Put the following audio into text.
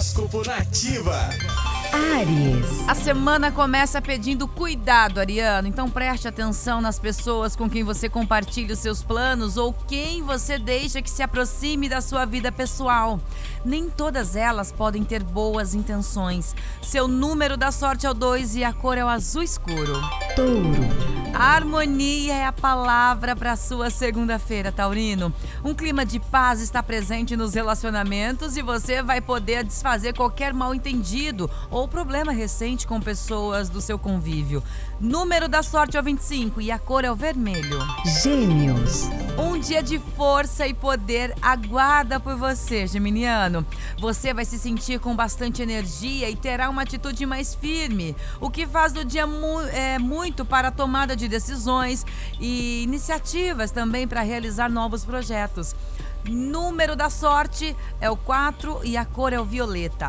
Horóscopo Nativa. Ares. A semana começa pedindo cuidado, Ariano. Então preste atenção nas pessoas com quem você compartilha os seus planos ou quem você deixa que se aproxime da sua vida pessoal. Nem todas elas podem ter boas intenções. Seu número da sorte é o 2 e a cor é o azul escuro. Touro. Harmonia é a palavra para sua segunda-feira, Taurino. Um clima de paz está presente nos relacionamentos e você vai poder desfazer qualquer mal-entendido ou problema recente com pessoas do seu convívio. Número da sorte é o 25 e a cor é o vermelho. Gêmeos. Dia de força e poder aguarda por você, Geminiano. Você vai se sentir com bastante energia e terá uma atitude mais firme, o que faz do dia mu é, muito para a tomada de decisões e iniciativas também para realizar novos projetos. Número da sorte é o 4 e a cor é o violeta.